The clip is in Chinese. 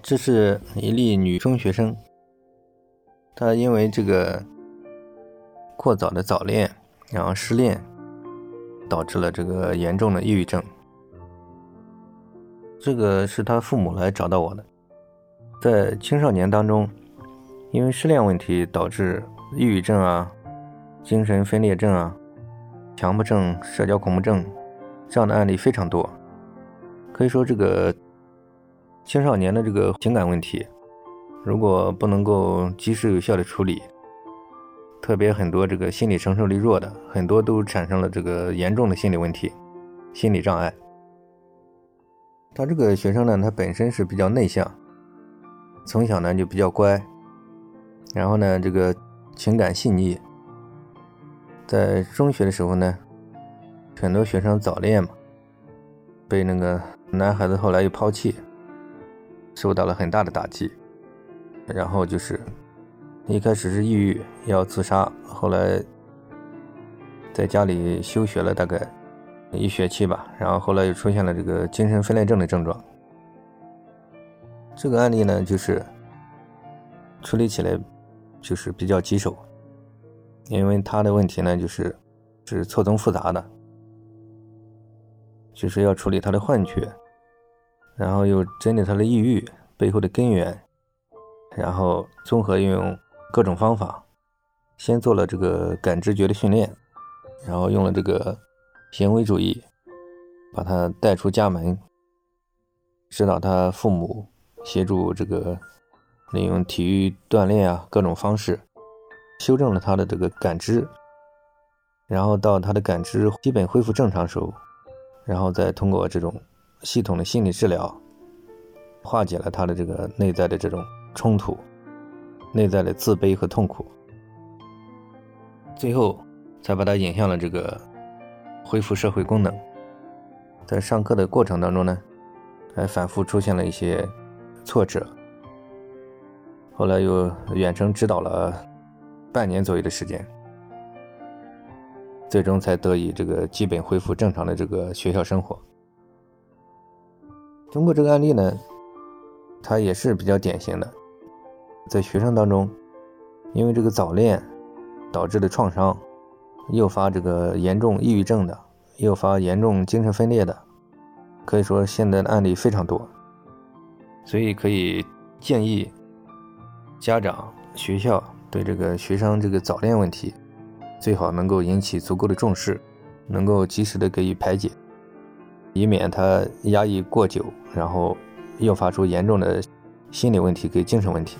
这是一例女中学生，她因为这个过早的早恋，然后失恋，导致了这个严重的抑郁症。这个是她父母来找到我的，在青少年当中，因为失恋问题导致抑郁症啊、精神分裂症啊、强迫症、社交恐怖症这样的案例非常多，可以说这个。青少年的这个情感问题，如果不能够及时有效的处理，特别很多这个心理承受力弱的，很多都产生了这个严重的心理问题、心理障碍。他这个学生呢，他本身是比较内向，从小呢就比较乖，然后呢这个情感细腻，在中学的时候呢，很多学生早恋嘛，被那个男孩子后来又抛弃。受到了很大的打击，然后就是一开始是抑郁要自杀，后来在家里休学了大概一学期吧，然后后来又出现了这个精神分裂症的症状。这个案例呢，就是处理起来就是比较棘手，因为他的问题呢就是是错综复杂的，就是要处理他的幻觉。然后又针对他的抑郁背后的根源，然后综合运用各种方法，先做了这个感知觉的训练，然后用了这个行为主义，把他带出家门，指导他父母协助这个利用体育锻炼啊各种方式，修正了他的这个感知，然后到他的感知基本恢复正常时候，然后再通过这种。系统的心理治疗，化解了他的这个内在的这种冲突、内在的自卑和痛苦，最后才把他引向了这个恢复社会功能。在上课的过程当中呢，还反复出现了一些挫折，后来又远程指导了半年左右的时间，最终才得以这个基本恢复正常的这个学校生活。通过这个案例呢，他也是比较典型的，在学生当中，因为这个早恋导致的创伤，诱发这个严重抑郁症的，诱发严重精神分裂的，可以说现在的案例非常多，所以可以建议家长、学校对这个学生这个早恋问题，最好能够引起足够的重视，能够及时的给予排解。以免他压抑过久，然后诱发出严重的心理问题跟精神问题。